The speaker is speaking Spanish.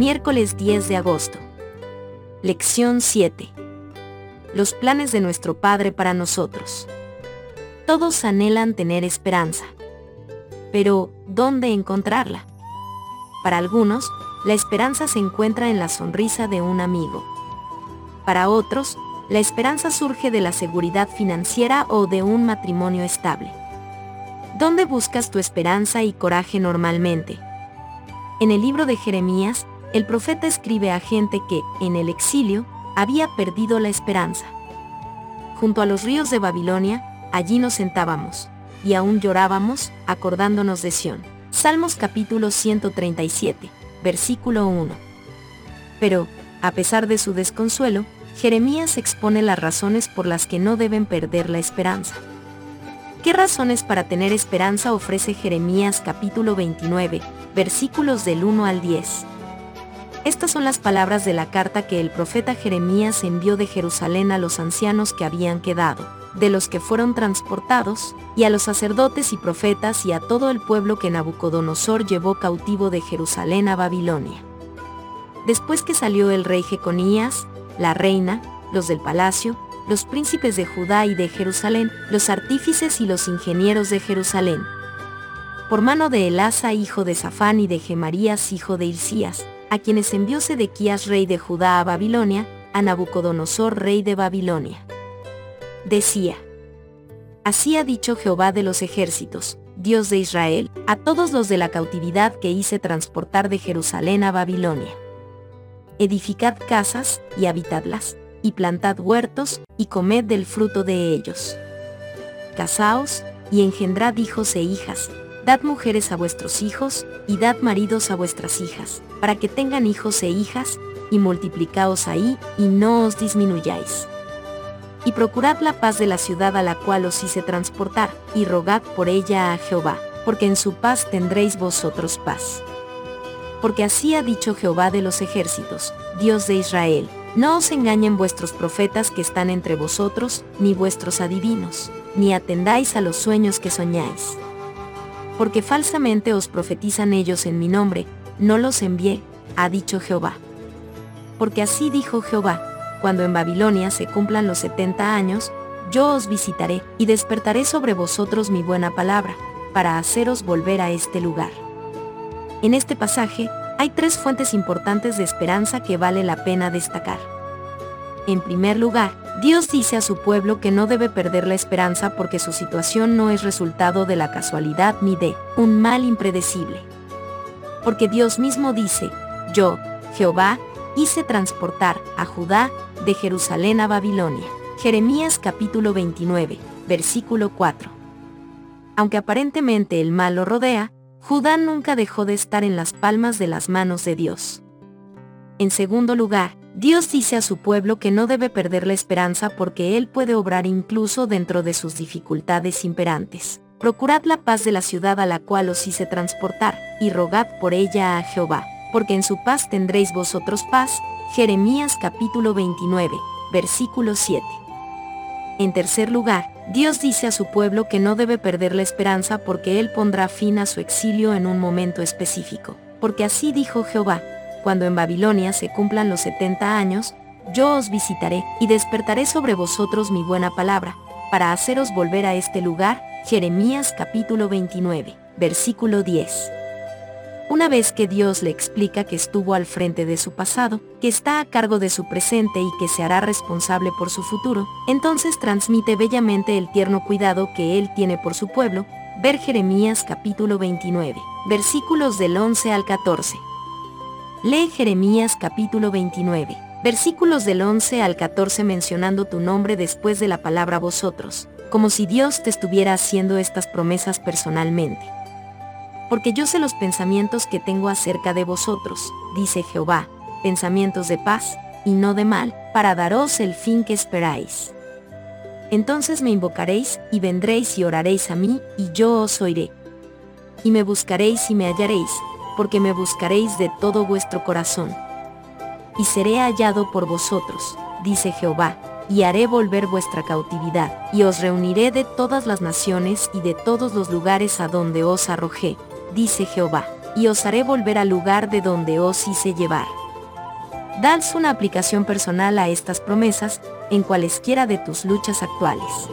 Miércoles 10 de agosto. Lección 7. Los planes de nuestro Padre para nosotros. Todos anhelan tener esperanza. Pero, ¿dónde encontrarla? Para algunos, la esperanza se encuentra en la sonrisa de un amigo. Para otros, la esperanza surge de la seguridad financiera o de un matrimonio estable. ¿Dónde buscas tu esperanza y coraje normalmente? En el libro de Jeremías, el profeta escribe a gente que, en el exilio, había perdido la esperanza. Junto a los ríos de Babilonia, allí nos sentábamos, y aún llorábamos, acordándonos de Sión. Salmos capítulo 137, versículo 1. Pero, a pesar de su desconsuelo, Jeremías expone las razones por las que no deben perder la esperanza. ¿Qué razones para tener esperanza ofrece Jeremías capítulo 29, versículos del 1 al 10? Estas son las palabras de la carta que el profeta Jeremías envió de Jerusalén a los ancianos que habían quedado, de los que fueron transportados, y a los sacerdotes y profetas y a todo el pueblo que Nabucodonosor llevó cautivo de Jerusalén a Babilonia. Después que salió el rey Jeconías, la reina, los del palacio, los príncipes de Judá y de Jerusalén, los artífices y los ingenieros de Jerusalén. Por mano de Elasa, hijo de Safán, y de Gemarías, hijo de Hilcías, a quienes envió Sedequías rey de Judá a Babilonia, a Nabucodonosor rey de Babilonia. Decía, Así ha dicho Jehová de los ejércitos, Dios de Israel, a todos los de la cautividad que hice transportar de Jerusalén a Babilonia. Edificad casas, y habitadlas, y plantad huertos, y comed del fruto de ellos. Casaos, y engendrad hijos e hijas, Dad mujeres a vuestros hijos, y dad maridos a vuestras hijas, para que tengan hijos e hijas, y multiplicaos ahí, y no os disminuyáis. Y procurad la paz de la ciudad a la cual os hice transportar, y rogad por ella a Jehová, porque en su paz tendréis vosotros paz. Porque así ha dicho Jehová de los ejércitos, Dios de Israel, no os engañen vuestros profetas que están entre vosotros, ni vuestros adivinos, ni atendáis a los sueños que soñáis porque falsamente os profetizan ellos en mi nombre, no los envié, ha dicho Jehová. Porque así dijo Jehová, cuando en Babilonia se cumplan los setenta años, yo os visitaré, y despertaré sobre vosotros mi buena palabra, para haceros volver a este lugar. En este pasaje, hay tres fuentes importantes de esperanza que vale la pena destacar. En primer lugar, Dios dice a su pueblo que no debe perder la esperanza porque su situación no es resultado de la casualidad ni de un mal impredecible. Porque Dios mismo dice, yo, Jehová, hice transportar a Judá de Jerusalén a Babilonia. Jeremías capítulo 29, versículo 4. Aunque aparentemente el mal lo rodea, Judá nunca dejó de estar en las palmas de las manos de Dios. En segundo lugar, Dios dice a su pueblo que no debe perder la esperanza porque Él puede obrar incluso dentro de sus dificultades imperantes. Procurad la paz de la ciudad a la cual os hice transportar, y rogad por ella a Jehová, porque en su paz tendréis vosotros paz. Jeremías capítulo 29, versículo 7. En tercer lugar, Dios dice a su pueblo que no debe perder la esperanza porque Él pondrá fin a su exilio en un momento específico, porque así dijo Jehová, cuando en Babilonia se cumplan los setenta años, yo os visitaré y despertaré sobre vosotros mi buena palabra, para haceros volver a este lugar. Jeremías capítulo 29, versículo 10. Una vez que Dios le explica que estuvo al frente de su pasado, que está a cargo de su presente y que se hará responsable por su futuro, entonces transmite bellamente el tierno cuidado que Él tiene por su pueblo, ver Jeremías capítulo 29, versículos del 11 al 14. Lee Jeremías capítulo 29, versículos del 11 al 14 mencionando tu nombre después de la palabra vosotros, como si Dios te estuviera haciendo estas promesas personalmente. Porque yo sé los pensamientos que tengo acerca de vosotros, dice Jehová, pensamientos de paz, y no de mal, para daros el fin que esperáis. Entonces me invocaréis, y vendréis y oraréis a mí, y yo os oiré. Y me buscaréis y me hallaréis, porque me buscaréis de todo vuestro corazón. Y seré hallado por vosotros, dice Jehová, y haré volver vuestra cautividad, y os reuniré de todas las naciones y de todos los lugares a donde os arrojé, dice Jehová, y os haré volver al lugar de donde os hice llevar. Das una aplicación personal a estas promesas en cualesquiera de tus luchas actuales.